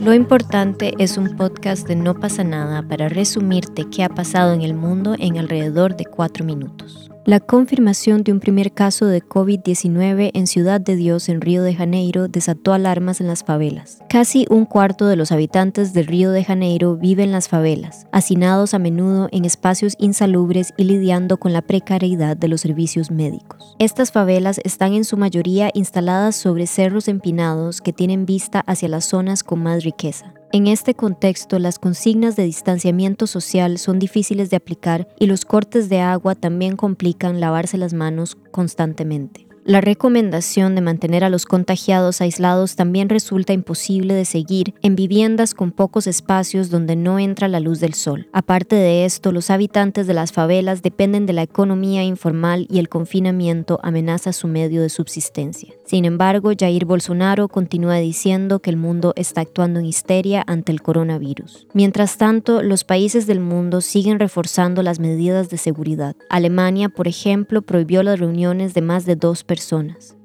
Lo importante es un podcast de No pasa nada para resumirte qué ha pasado en el mundo en alrededor de cuatro minutos. La confirmación de un primer caso de COVID-19 en Ciudad de Dios, en Río de Janeiro, desató alarmas en las favelas. Casi un cuarto de los habitantes de Río de Janeiro viven en las favelas, hacinados a menudo en espacios insalubres y lidiando con la precariedad de los servicios médicos. Estas favelas están en su mayoría instaladas sobre cerros empinados que tienen vista hacia las zonas con más riqueza. En este contexto, las consignas de distanciamiento social son difíciles de aplicar y los cortes de agua también complican lavarse las manos constantemente. La recomendación de mantener a los contagiados aislados también resulta imposible de seguir en viviendas con pocos espacios donde no entra la luz del sol. Aparte de esto, los habitantes de las favelas dependen de la economía informal y el confinamiento amenaza su medio de subsistencia. Sin embargo, Jair Bolsonaro continúa diciendo que el mundo está actuando en histeria ante el coronavirus. Mientras tanto, los países del mundo siguen reforzando las medidas de seguridad. Alemania, por ejemplo, prohibió las reuniones de más de dos personas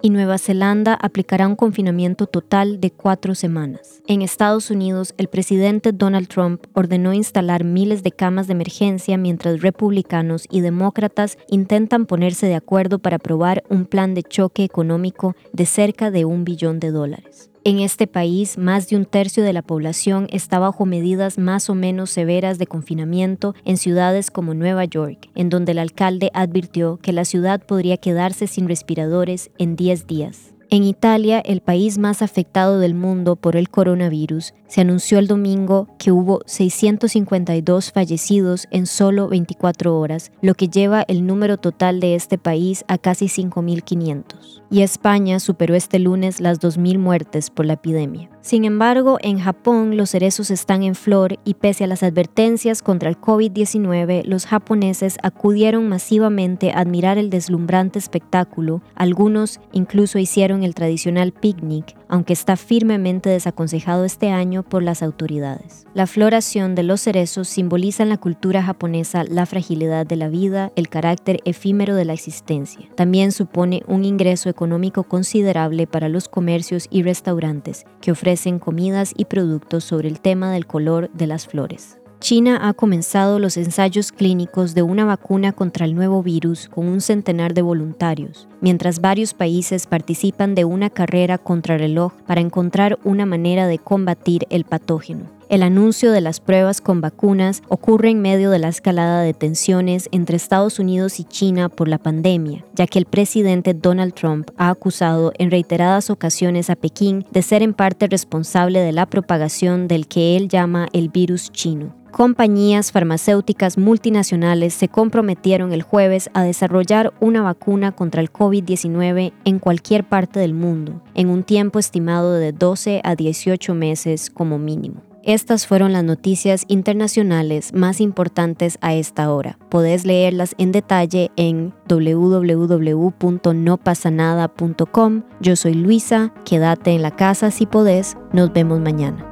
y Nueva Zelanda aplicará un confinamiento total de cuatro semanas. En Estados Unidos, el presidente Donald Trump ordenó instalar miles de camas de emergencia mientras republicanos y demócratas intentan ponerse de acuerdo para aprobar un plan de choque económico de cerca de un billón de dólares. En este país, más de un tercio de la población está bajo medidas más o menos severas de confinamiento en ciudades como Nueva York, en donde el alcalde advirtió que la ciudad podría quedarse sin respiradores en 10 días. En Italia, el país más afectado del mundo por el coronavirus, se anunció el domingo que hubo 652 fallecidos en solo 24 horas, lo que lleva el número total de este país a casi 5.500. Y España superó este lunes las 2.000 muertes por la epidemia. Sin embargo, en Japón los cerezos están en flor y pese a las advertencias contra el COVID-19, los japoneses acudieron masivamente a admirar el deslumbrante espectáculo. Algunos incluso hicieron el tradicional picnic, aunque está firmemente desaconsejado este año por las autoridades. La floración de los cerezos simboliza en la cultura japonesa la fragilidad de la vida, el carácter efímero de la existencia. También supone un ingreso económico considerable para los comercios y restaurantes que ofrecen comidas y productos sobre el tema del color de las flores. China ha comenzado los ensayos clínicos de una vacuna contra el nuevo virus con un centenar de voluntarios, mientras varios países participan de una carrera contrarreloj para encontrar una manera de combatir el patógeno. El anuncio de las pruebas con vacunas ocurre en medio de la escalada de tensiones entre Estados Unidos y China por la pandemia, ya que el presidente Donald Trump ha acusado en reiteradas ocasiones a Pekín de ser en parte responsable de la propagación del que él llama el virus chino. Compañías farmacéuticas multinacionales se comprometieron el jueves a desarrollar una vacuna contra el COVID-19 en cualquier parte del mundo, en un tiempo estimado de 12 a 18 meses como mínimo. Estas fueron las noticias internacionales más importantes a esta hora. Podés leerlas en detalle en www.nopasanada.com. Yo soy Luisa, quédate en la casa si podés. Nos vemos mañana.